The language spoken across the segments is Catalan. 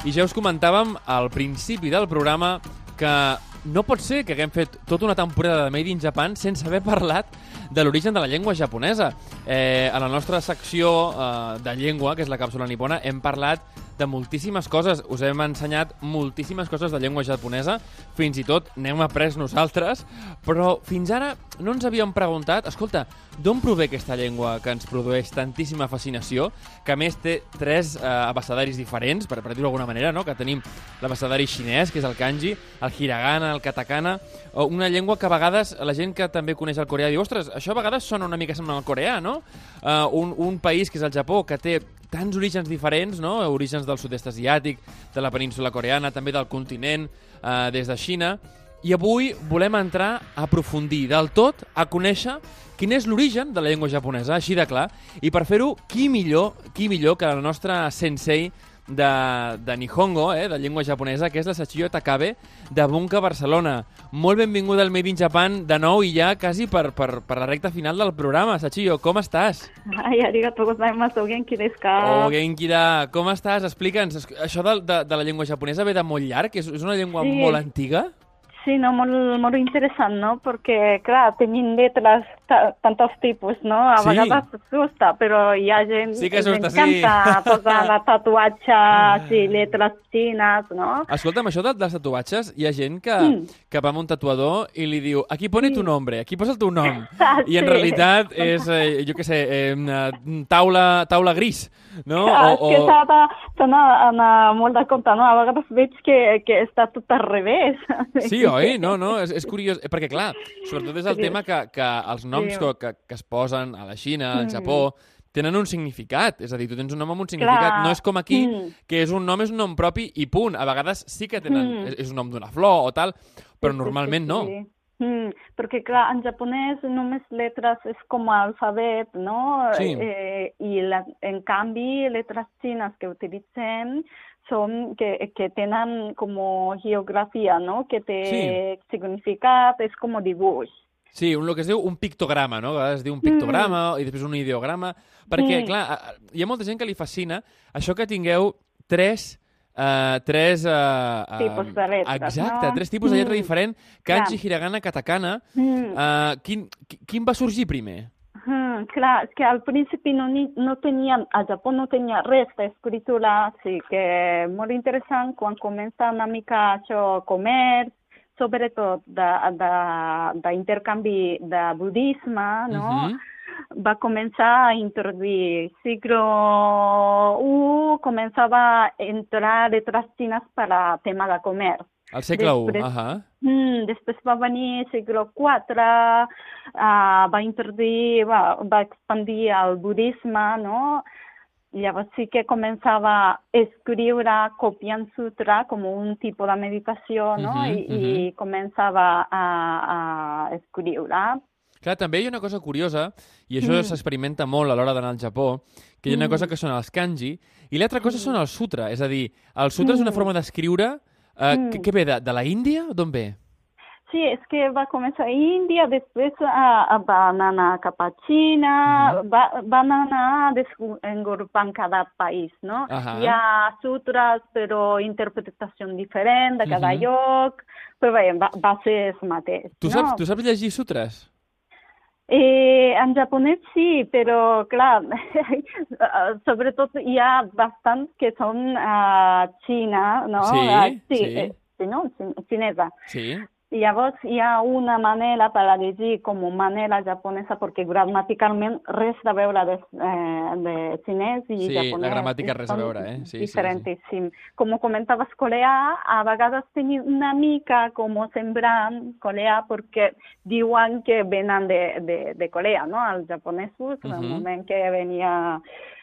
I ja us comentàvem al principi del programa que no pot ser que haguem fet tota una temporada de Made in Japan sense haver parlat de l'origen de la llengua japonesa. Eh, a la nostra secció eh, de llengua, que és la càpsula nipona, hem parlat de moltíssimes coses. Us hem ensenyat moltíssimes coses de llengua japonesa, fins i tot n'hem après nosaltres, però fins ara no ens havíem preguntat, escolta, d'on prové aquesta llengua que ens produeix tantíssima fascinació, que més té tres eh, abecadaris diferents, per, per dir-ho d'alguna manera, no? que tenim l'abecedari xinès, que és el kanji, el hiragana, el katakana, o una llengua que a vegades la gent que també coneix el coreà diu, ostres, això a vegades sona una mica semblant al coreà, no? Uh, un, un país que és el Japó, que té tants orígens diferents, no? orígens del sud-est asiàtic, de la península coreana, també del continent, eh, des de Xina, i avui volem entrar a aprofundir del tot, a conèixer quin és l'origen de la llengua japonesa, així de clar, i per fer-ho, qui millor, qui millor que la nostra sensei de, de Nihongo, eh, de llengua japonesa, que és la Sachiyo Takabe, de Bunka, Barcelona. Molt benvinguda al Made in Japan de nou i ja quasi per, per, per la recta final del programa. Sachiyo, com estàs? Ai, arigato gozaimasu, genki desu ka? Oh, genki da. Com estàs? Explica'ns. Això de, de, de la llengua japonesa ve de molt llarg? És, és una llengua Sí. molt antiga? Sí, no, molt, molt interessant, no? Perquè, clar, tenim lletres ta, tantos tipus, no? A Sí. vegades assusta, però hi ha gent Sí que els encanta posar la tatuatges i lletres xines, no? Escolta'm, això de, dels tatuatges, hi ha gent que, Mm. que va amb un tatuador i li diu aquí pone tu nombre, aquí posa el teu nom. Ah, I en sí. realitat és, eh, jo què sé, eh, una taula, taula gris, no? Clar, és que s'ha de- s'ha d'anar molt de compte, no? A vegades veig que, que està tot al revés. Sí, oi? No, no, és, és curiós. Eh, Perquè, clar, sobretot és el Sí. tema que, que els noms Sí. que, que, es posen a la Xina, al Mm. Japó, tenen un significat. És a dir, tu tens un nom amb un significat. Clar. No és com aquí, Mm. que és un nom és un nom propi i punt. A vegades sí que tenen... Mm. És, és un nom d'una flor o tal, però Sí, sí, normalment sí, no. Sí. Mm, perquè, clar, en japonès només lletres és com alfabet, no? Sí. Eh, I, la, en canvi, lletres xines que utilitzem són que, que tenen com geografia, no? Que té significat, és com dibuix. Sí, un, el que es diu un pictograma, no? A vegades es diu un pictograma i després un ideograma, perquè, Mm. clar, hi ha molta gent que li fascina això que tingueu tres... Uh, tres... Uh, Tipus de lletres, Exacte, no? tres tipus de lletra Mm. diferent, kanji, Clar. hiragana, katakana. Mm. Uh, quin, qui- quin va sorgir primer? Mm, clar, és que al principi no, ni, no tenien, a Japó no tenia res d'escritura, sí que molt interessant quan comença una mica això, comerç, sobretot d'intercanvi de, de, de budisme, no? Mhm. Va començar a introduir siglo I, començava a entrar lletres xines per a tema de comerç. Al segle I, Després- ahà. Mm, després va venir segle IV, uh, va introduir, va, va expandir el budisme, no? Llavors sí que començava a escriure copiant sutra com un tipus de meditació, no? Mhm, I, I començava a, a escriure. Clar, també hi ha una cosa curiosa, i això Mm. s'experimenta molt a l'hora d'anar al Japó, que hi ha una Mm. cosa que són els kanji, i l'altra cosa són els sutra. És a dir, el sutra és una Mm. forma d'escriure eh, Mm. que, que ve de, de la Índia? D'on ve? Sí, és que va començar a Índia, després uh, va anar cap a Xina, Mhm. va, van anar desenvolupant cada país, no? Hi ha sutres, però interpretació diferent de cada Mhm. lloc, però bé, va, va ser el mateix. Tu no? saps, tu saps llegir sutres? Eh, en japonès sí, però clar, sobretot hi ha bastants que són a Xina, no? Sí, Ah, sí, sí. eh, sí, no? Xin- Xinesa. Sí. Llavors hi ha una manera per a llegir com manera japonesa perquè gramaticalment res de veure de, eh, de xinès i Sí, la japonès. gramàtica res a veure, eh? Sí, sí, sí. Diferentíssim. Com comentaves, coreà, a vegades tenim una mica com semblant coreà perquè diuen que venen de, de, de Corea, no? Els japonesos, en el Mhm. moment que venia...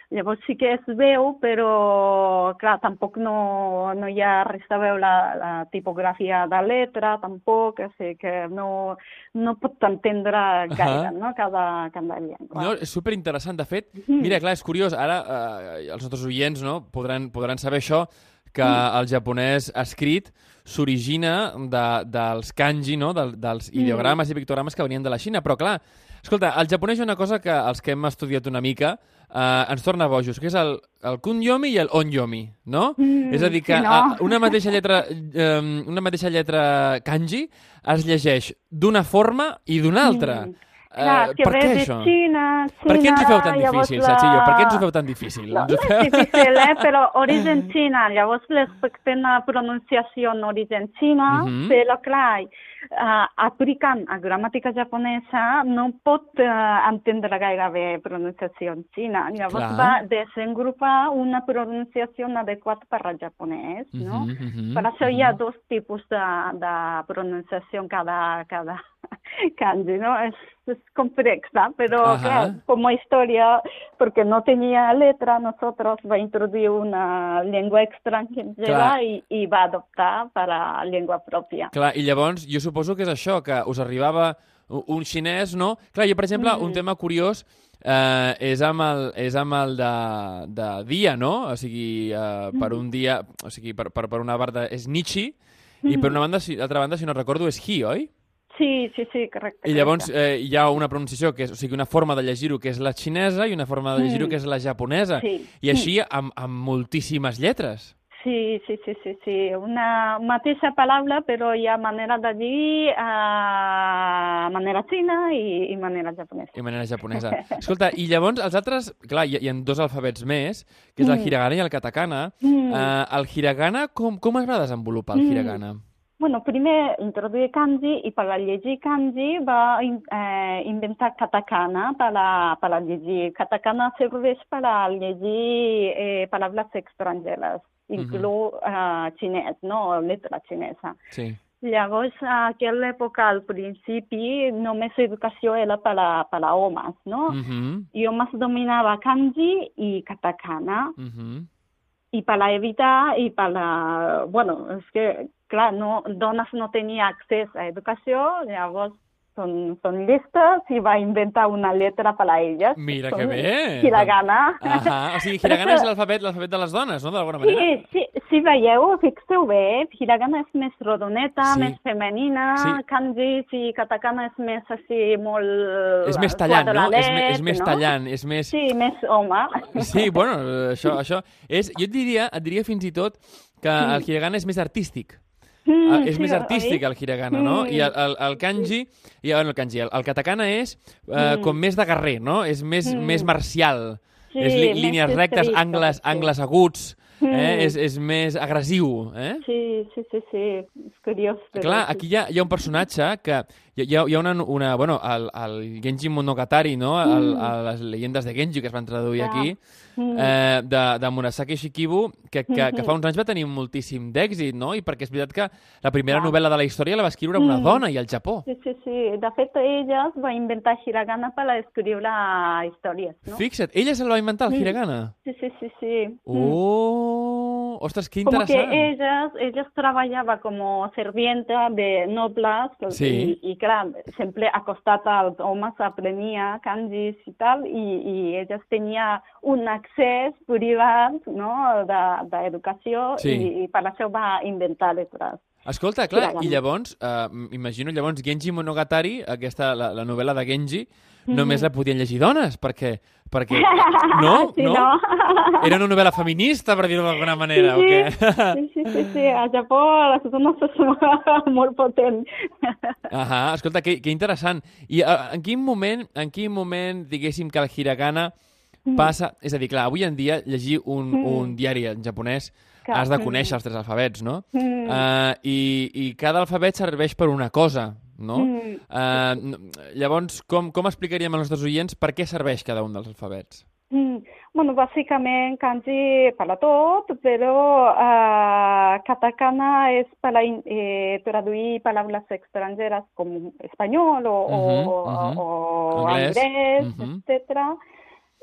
Llavors sí que es veu, però, clar, tampoc no, no hi ha res a veure la, la tipografia de letra, tampoc, així que no, no pot entendre gaire, Ahà. no?, cada, cada llengua. No, és superinteressant. De fet, Mhm. mira, clar, és curiós. Ara eh, els nostres oients no, podran, podran saber això, que el japonès escrit s'origina de, dels kanji, no? Del, dels Mm. ideogrames i pictogrames que venien de la Xina. Però, clar, Escolta, el japonès ha una cosa que els que hem estudiat una mica eh, ens torna bojos, que és el, el kunyomi i el onyomi, no? Mm, és a dir, que sí, no? a, una mateixa lletra eh, una mateixa lletra kanji es llegeix d'una forma i d'una altra. Mm. Clar, que per què de això? Xina, Per què ens ho feu tan Xina, difícil, la- Sachillo? Per què ens ho feu tan difícil? No, no és difícil, eh? però origen Xina. Llavors respectem la pronunciació en origen Xina, Mhm. però clar, uh, aplicant a gramàtica japonesa no pot uh, entendre gaire bé pronunciació en Xina. Llavors Clar. va desenvolupar una pronunciació adequada per al japonès, no? Mhm, mhm, Per això hi ha mhm. dos tipus de, de pronunciació en cada, cada kanji, ¿no? Es, es complexa, pero Ajá. claro, como historia, porque no tenía letra, nosotros va a introducir una lengua extranjera y, y va a adoptar para lengua propia. Clar, i llavors jo suposo que és això, que us arribava un xinès, no? Clar, jo, per exemple, Mm. un tema curiós eh, és amb el, és amb el de, de dia, no? O sigui, eh, per Mm. un dia, o sigui, per, per, per una banda és Nichi, i Mm. per una banda, si, d'altra banda, si no recordo, és Hi, oi? Sí, sí, sí, correcte. I llavors eh, hi ha una pronunciació, que és, o sigui, una forma de llegir-ho que és la xinesa i una forma de llegir-ho Mm. que és la japonesa. Sí. I així amb, amb moltíssimes lletres. Sí, sí, sí, sí, sí. Una mateixa paraula, però hi ha manera de dir a manera xina i, i manera japonesa. I manera japonesa. Escolta, i llavors els altres... Clar, hi, hi ha dos alfabets més, que és el Mm. hiragana i el katakana. Mm. Eh, el hiragana, com, com es va desenvolupar el Mm. Bueno, primer introduir kanji i per a llegir kanji va eh, inventar katakana per a, per a llegir. Katakana serveix per a llegir eh, paraules estrangeres, inclús eh, xinès, no? Letra xinesa. Sí. Llavors, a aquella època, al principi, només educació era per a, per a homes, no? Mm -hmm. I homes dominava kanji i katakana. Mm -hmm. i para evitar y para, bueno, es que, clar, no, dones no tenia accés a educació, llavors són, són listes i va inventar una lletra per a elles. Mira Són que bé! Hiragana. Ahà, o sigui, hiragana és l'alfabet l'alfabet de les dones, no?, d'alguna manera. Sí, sí, si veieu, fixeu bé, hiragana és més rodoneta, Sí. més femenina, Sí. kanji, sí, katakana és més així, molt... És més tallant, no? És, me- és més no? tallant, és més... Sí, més home. Sí, bueno, eh, això, això és... Jo et diria, et diria fins i tot que el hiragana és més artístic. Mm, Ah, és sí, més oi? artístic el hiragana, no? Mm. I el, el, el kanji, i, bueno, el kanji, el, el katakana és eh, Mm. com més de guerrer, no? És més, Mm. més marcial. Sí, és li, línies rectes, angles, sí. angles aguts, eh? Mm. és, és més agressiu, eh? Sí, sí, sí, sí, és curiós. Però Clar, aquí hi ha, hi ha un personatge que... Hi ha, hi ha una, una... Bueno, el, el Genji Monogatari, no? El, Mm. el, les llegendes de Genji, que es van traduir Clar. aquí, Mm. eh, de, de Murasaki Shikibu, que, que, que fa uns anys va tenir moltíssim d'èxit, no? I perquè és veritat que la primera Clar. novel·la de la història la va escriure una Mm. dona i al Japó. Sí, sí, sí. De fet, ella va inventar hiragana per a escriure històries, no? Fixa't, ella se'l va inventar, el Mm. hiragana. Sí, sí, sí, sí. Mm. Oh! Ostres, que Como que interessant. ellas, ellas trabajaba como servienta de nobles Sí. y, y claro, siempre acostada als homes aprenia kanjis i tal, i, i elles tenia un accés privat no, de- d'educació Sí. i, i per això va inventar lletres. Escolta, clar, i llavors, eh, imagino llavors Genji Monogatari, aquesta, la, la novel·la de Genji, només la podien llegir dones, perquè... perquè no? Sí, no? no? Era una novel·la feminista, per dir-ho d'alguna manera, sí, o què? sí, sí, sí, sí, a Japó les dones són molt potents. Ahà, escolta, que, que interessant. I en quin moment, en quin moment, diguéssim, que el hiragana passa... És a dir, clar, avui en dia llegir un, Mm. un diari en japonès Clar, has de mm. conèixer els tres alfabets, no? Mm. Uh, i, I cada alfabet serveix per una cosa, no? Mm. Uh, n- llavors, com, com explicaríem als nostres oients per què serveix cada un dels alfabets? Mm. Bueno, bàsicament kanji per a tot, però uh, katakana és per a eh, traduir paraules estrangeres com espanyol o, Mhm, o, mhm. o Anglès, anglès, mhm. etc.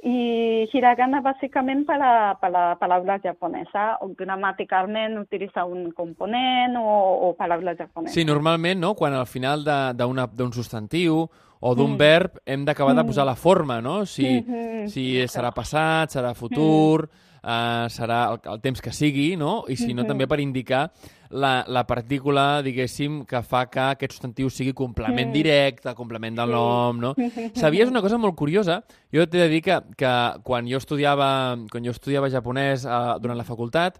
I hiragana bàsicament per a, per a paraules japonesa, o gramaticalment utilitza un component o, o paraules japoneses. Sí, normalment, no?, quan al final de- d'un substantiu o d'un Mm. verb hem d'acabar de Mm. posar la forma, no? Si, Mhm. si serà passat, serà futur, eh, serà el, el temps que sigui, no? I si no, Mhm. també per indicar la, la partícula, diguéssim, que fa que aquest substantiu sigui complement Mm. directe, complement del nom, no? Sabies una cosa molt curiosa? Jo t'he de dir que, que quan jo estudiava, quan jo estudiava japonès eh, durant la facultat,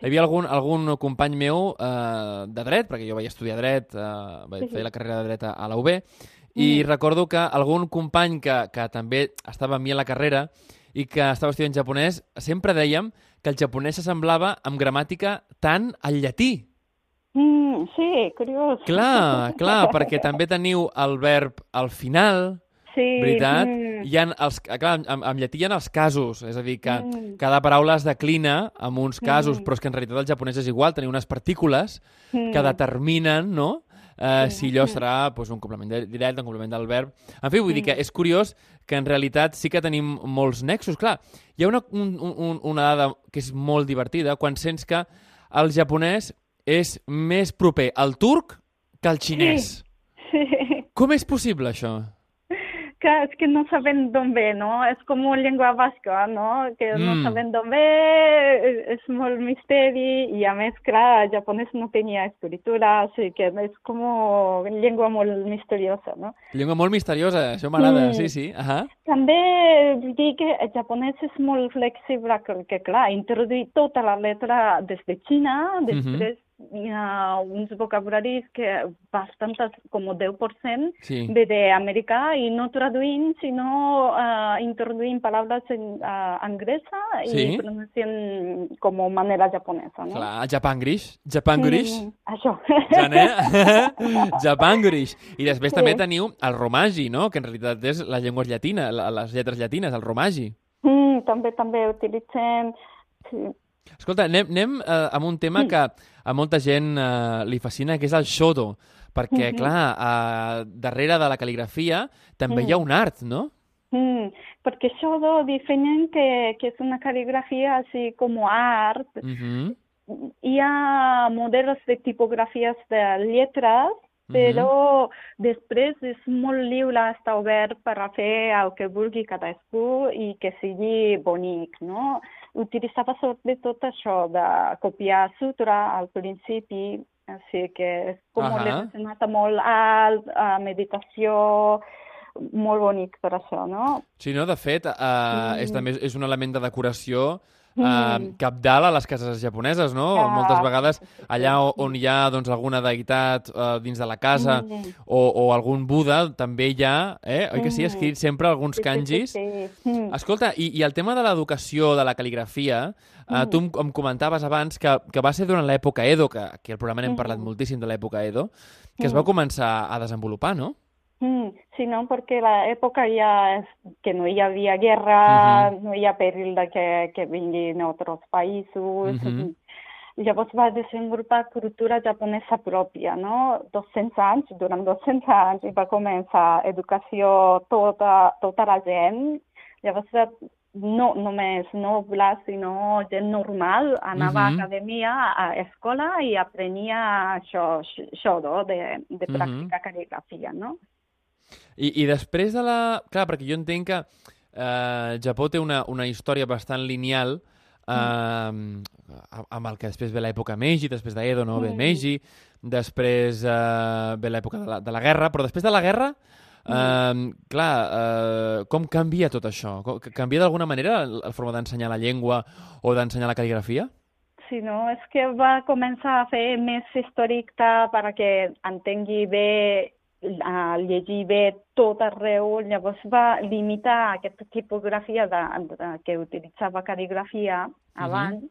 hi havia algun, algun company meu eh, de dret, perquè jo vaig estudiar dret, eh, vaig fer la carrera de dret a, a la UB, i Mm. recordo que algun company que, que també estava amb mi a la carrera i que estava estudiant japonès, sempre dèiem que el japonès s'assemblava amb gramàtica tant al llatí. Mm, sí, curiós. Clar, clar, perquè també teniu el verb al final, Sí. veritat? mm, Hi ha els, clar, en, en llatí hi ha els casos, és a dir, que Mm. cada paraula es declina en uns casos, Mm. però és que en realitat el japonès és igual, teniu unes partícules que mm. determinen, no?, eh, Sí. si allò serà doncs, un complement directe, un complement del verb... En fi, vull dir Mm. que és curiós que en realitat sí que tenim molts nexos. Clar, hi ha una, un, un, una dada que és molt divertida quan sents que el japonès és més proper al turc que al xinès. Sí. Com és possible, això? Clar, es que no saben d'on ve, no? És com llengua basca, no? Que Mm. no saben d'on ve, és, és molt misteri, i a més, clar, el japonès no tenia escritura, així que és com llengua molt misteriosa, no? Llengua molt misteriosa, això m'agrada, Mm. sí, sí. Ahà. També vull dir que el japonès és molt flexible, que, que clar, introduir tota la letra des de Xina, després hi ha uns vocabularis que bastantes, com 10%, Sí. ve d'americà i no traduint, sinó uh, introduint paraules en uh, anglesa Sí. i pronunciant com manera japonesa, no? Clar, Japangrish. Japangrish. Mm, això. Ja, né? Japangrish. I després Sí. també teniu el romagi, no? Que en realitat és la llengua llatina, la- les lletres llatines, el romagi. mm, també, també utilitzem... Sí. Escolta, anem, anem eh, amb un tema Mm. que a molta gent eh, li fascina, que és el shodo. Perquè, Mhm. clar, eh, darrere de la cal·ligrafia també hi ha Mm. un art, no? Mm, perquè això do definen que, que és una cal·ligrafia així com art. Mhm. Hi ha models de tipografies de lletres, però després és molt lliure, està obert per a fer el que vulgui cadascú i que sigui bonic, no? Utilitzava sobretot això de copiar sutra al principi, així que és com relacionat amb molt alt, a meditació, molt bonic per això, no? Sí, no? De fet, eh, és, Mm. també és un element de decoració eh, Mm. capdalt a les cases japoneses, no? Clar. Moltes vegades allà on hi ha doncs, alguna deïtat eh, dins de la casa Mm. o, o algun Buda, també hi ha, eh? oi que sí, Mm. escrit sempre alguns Sí, sí, kanjis. Sí, sí. Mm. Escolta, i, i el tema de l'educació, de la cal·ligrafia, eh, Mm. tu em, em comentaves abans que, que va ser durant l'època Edo, que aquí al programa n'hem Mm. parlat moltíssim de l'època Edo, que es Mm. va començar a desenvolupar, no? Mm, sí, no, perquè l'època ja és que no hi havia guerra, no hi ha perill de que, que vinguin altres països. Mhm. Llavors va desenvolupar cultura japonesa pròpia, no? 200 anys, durant 200 anys, i va començar educació tota, tota la gent. Llavors era no només nobles, sinó gent normal, anava Mhm. a acadèmia, a escola i aprenia això, això no? de, de Mhm. practicar cal·ligrafia, no? I, I després de la... Clar, perquè jo entenc que eh, Japó té una, una història bastant lineal eh, amb el que després ve l'època Meiji, després d'Edo, no? Ve Mm. Meiji, després eh, ve l'època de, la, de la guerra, però després de la guerra, eh, clar, eh, com canvia tot això? Canvia d'alguna manera la forma d'ensenyar la llengua o d'ensenyar la cal·ligrafia? Sí, no, és que va començar a fer més estricta perquè entengui bé, a llegir bé tot arreu, llavors va limitar aquesta tipografia de, de, que utilitzava cal·ligrafia abans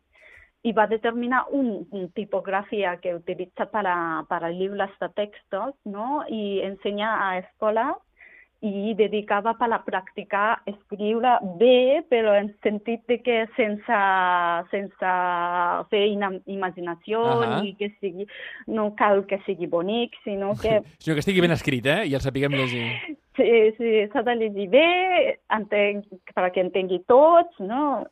i va determinar un, un tipografia que utilitza per a, per a llibres de textos, no? I ensenyar a escola i dedicava per a practicar escriure bé, però en sentit de que sense, sense fer ina- imaginació Ahà. ni que sigui, no cal que sigui bonic, sinó que Sinó que estigui ben escrit, eh? I el sapiguem llegir. sí, sí, s'ha de llegir bé, entenc, perquè entengui tots, no?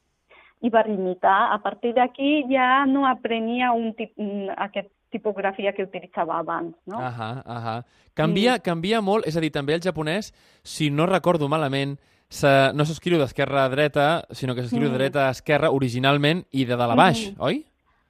I va limitar. A partir d'aquí ja no aprenia un tip, aquest tipografia que utilitzava abans, no? Ahà, ahà. Canvia, canvia molt, és a dir, també el japonès, si no recordo malament, se, no s'escriu d'esquerra a dreta, sinó que s'escriu de Mm. dreta a esquerra originalment i de dalt a baix, Mm. oi?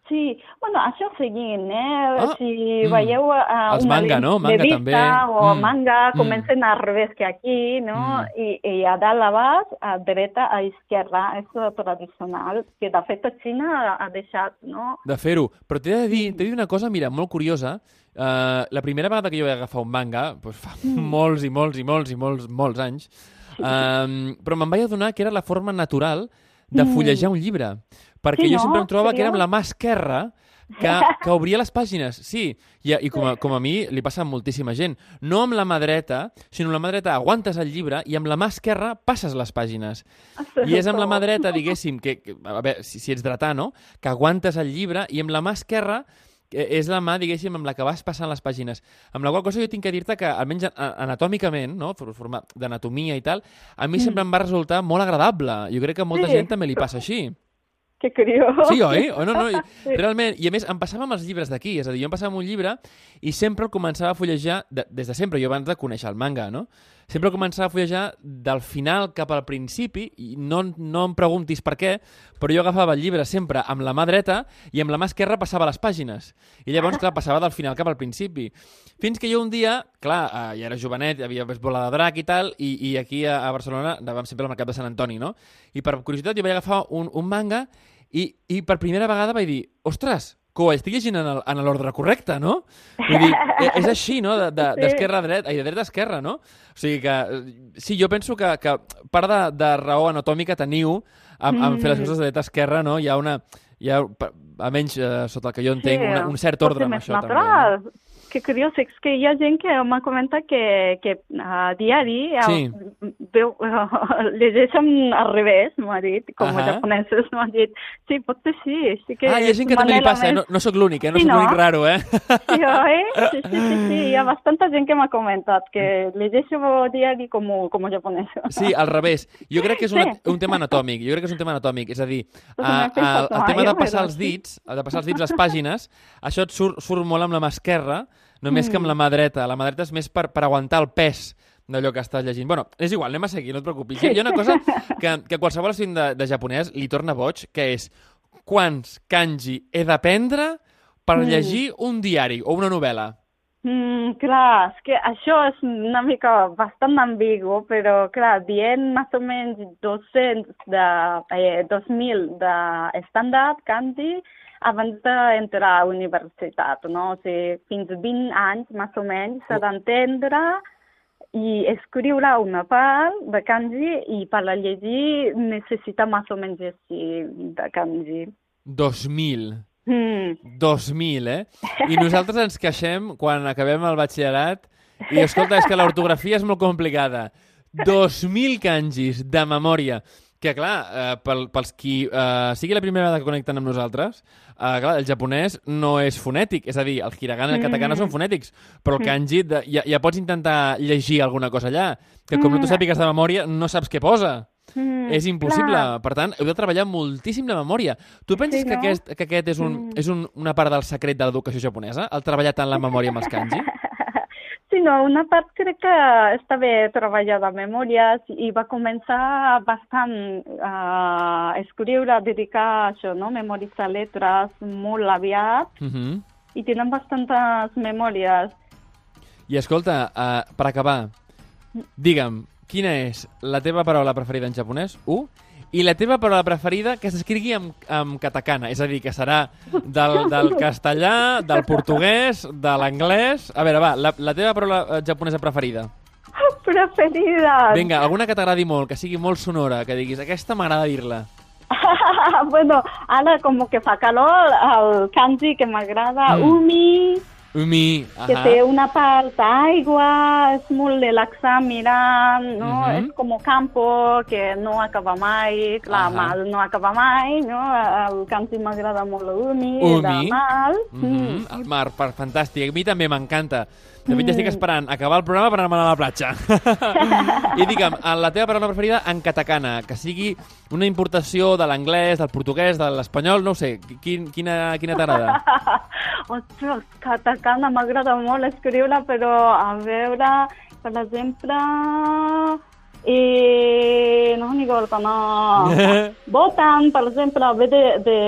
Sí, bueno, això seguint, eh? Ah, si mm. veieu uh, Els una manga, no? Manga revista també. o Mm, manga, mm. comencen al revés que aquí, no? Mm. I, I a dalt a baix, a dreta a esquerra, és tradicional, que de fet a Xina ha deixat, no? de fer-ho. Però t'he de dir, de dir una cosa, mira, molt curiosa. Uh, la primera vegada que jo vaig agafar un manga, doncs fa Mm. molts i molts i molts i molts, molts anys, um, però me'n vaig adonar que era la forma natural de Mm. fullejar un llibre. Perquè Sí, jo no? sempre em trobava que era amb Seriós? la mà esquerra que, que obria les pàgines. Sí, i, i com, a, com a mi li passa a moltíssima gent. No amb la mà dreta, sinó amb la mà dreta aguantes el llibre i amb la mà esquerra passes les pàgines. I és amb la mà dreta, diguéssim, que, que a veure, si, si ets dretà, no?, que aguantes el llibre i amb la mà esquerra és la mà, diguéssim, amb la que vas passant les pàgines. Amb la qual cosa jo tinc que dir-te que, almenys anatòmicament, no?, d'anatomia i tal, a mi sempre em va resultar molt agradable. Jo crec que molta Mm. Sí. gent també li passa així. Que curiós. Sí, oi? O no, no, i- Sí. realment. I a més, em passava amb els llibres d'aquí. És a dir, jo em passava amb un llibre i sempre el començava a fullejar, de, des de sempre, jo abans de conèixer el manga, no? Sempre el començava a fullejar del final cap al principi, i no, no em preguntis per què, però jo agafava el llibre sempre amb la mà dreta i amb la mà esquerra passava les pàgines. I llavors, clar, passava del final cap al principi. Fins que jo un dia, clar, eh, ja era jovenet, havia vist bola de drac i tal, i, i aquí a, a Barcelona anàvem sempre al mercat de Sant Antoni, no? I per curiositat jo vaig agafar un, un manga i, I per primera vegada vaig dir, ostres, que ho estic llegint en en l'ordre correcte, no? Vull dir, e- és així, no? De- de- Sí. D'esquerra a dreta, i de dreta a esquerra, no? O sigui que, sí, jo penso que, que part de, de raó anatòmica teniu amb, amb fer les Mm. coses de dreta a esquerra, no? Hi ha una... Hi ha, almenys eh, sota el que jo entenc, una, un cert ordre amb això també. natural. Que curiós, és que hi ha gent que m'ha comentat que, que a diari Sí. Veu, llegeixen al revés, m'ha dit, com Ahà. a japonesos, m'ha dit. Sí, pot ser sí. sí que Ah, hi ha gent que també li passa, més- No, no sóc l'únic, eh? No Sí, sóc no? l'únic raro, eh? Sí, oi? Sí, sí, sí, sí, hi ha bastanta gent que m'ha comentat que llegeixo diari com, com a japonès. Sí, al revés. Jo crec que és una, Sí. un tema anatòmic. Jo crec que és un tema anatòmic. És a dir, Pues a, a, el mai, tema de passar els dits, el de passar els dits les pàgines, això et surt, surt molt amb la mà esquerra, només que amb Mm. la mà dreta. La mà dreta és més per, per aguantar el pes d'allò que estàs llegint. Bueno, és igual, anem a seguir, no et preocupis. Ha- Hi ha una cosa que, que qualsevol estudiant de, de japonès li torna boig, que és quants kanji he d'aprendre per Mm. llegir un diari o una novel·la. Mm, clar, és que això és una mica bastant ambigu, però clar, dient més o menys 200 de, eh, 2.000 d'estàndard kanji abans d'entrar a la universitat, no? O sigui, fins 20 anys més o menys s'ha d'entendre i escriure una part de kanji i per a llegir necessita més o menys així de kanji. 2.000. Mm. 2.000, eh? I nosaltres ens queixem quan acabem el batxillerat i, escolta, és que l'ortografia és molt complicada. 2.000 kanjis de memòria. Que, clar, eh, pel, pels qui eh, sigui la primera vegada que connecten amb nosaltres, eh, clar, el japonès no és fonètic, és a dir, el hiragana i el katakana Mm. són fonètics, però el kanji de, ja, ja pots intentar llegir alguna cosa allà, que com no tu Mm. sàpigues de memòria, no saps què posa. Mm, És impossible. clar. Per tant, heu de treballar moltíssim la memòria. Tu penses Sí, que, no? aquest, que aquest és, un, Mm. és un, una part del secret de l'educació japonesa? El treballar tant la memòria amb els kanji? Sí, no, una part crec que està bé treballar de memòries i va començar bastant a escriure, a dedicar això, no? Memoritzar lletres molt aviat Uh -huh. i tenen bastantes memòries. I escolta, uh, per acabar, digue'm, quina és la teva paraula preferida en japonès? U. I la teva paraula preferida que s'escrigui en, en katakana, és a dir, que serà del, del castellà, del portuguès, de l'anglès... A veure, va, la, la teva paraula eh, japonesa preferida. Preferida! Vinga, alguna que t'agradi molt, que sigui molt sonora, que diguis, aquesta m'agrada dir-la. bueno, ara com que fa calor, el kanji que m'agrada, Mm. umi, Umi, que ahà. té una part d'aigua, és molt relaxant mirant, no? Mhm. És com campo que no acaba mai, clar, Ahà. mal no acaba mai, no? El kanji m'agrada molt l'umi, Umi. de mal. Mm -hmm. El mar, per, fantàstic. A mi també m'encanta. De fet, ja estic esperant acabar el programa per anar a la platja. I digue'm, la teva paraula preferida en katakana, que sigui una importació de l'anglès, del portuguès, de l'espanyol, no ho sé, quin, quina, quina t'agrada? Ostres, katakana m'agrada molt escriure, però a veure, per exemple, i no n'hi vol que no... Voten, per exemple, ve de, de,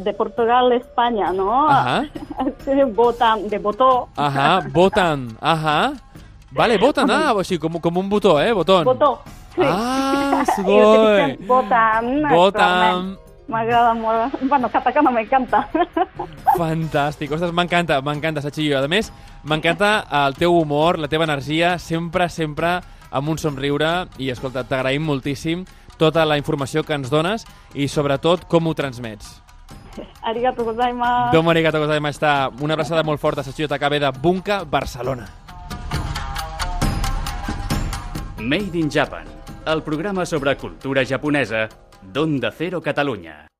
de Portugal a Espanya, no? Ahà. Sí, voten, de botó. Ahà, voten, ahà. Vale, voten, ah, sigui, com, com un botó, eh, botón. Botó. Sí. Ah, sugoi. utilitzen Voten. Voten. M'agrada molt. Bueno, katakana m'encanta. Fantàstic, ostres, m'encanta, m'encanta, Sachillo. A més, m'encanta el teu humor, la teva energia, sempre, sempre amb un somriure i, escolta, t'agraïm moltíssim tota la informació que ens dones i, sobretot, com ho transmets. Arigato gozaimasu. Domo arigato gozaimashita. Una abraçada molt forta, Sachillo Takabe de Bunka, Barcelona. Made in Japan, el programa sobre cultura japonesa d'Onda Cero Catalunya.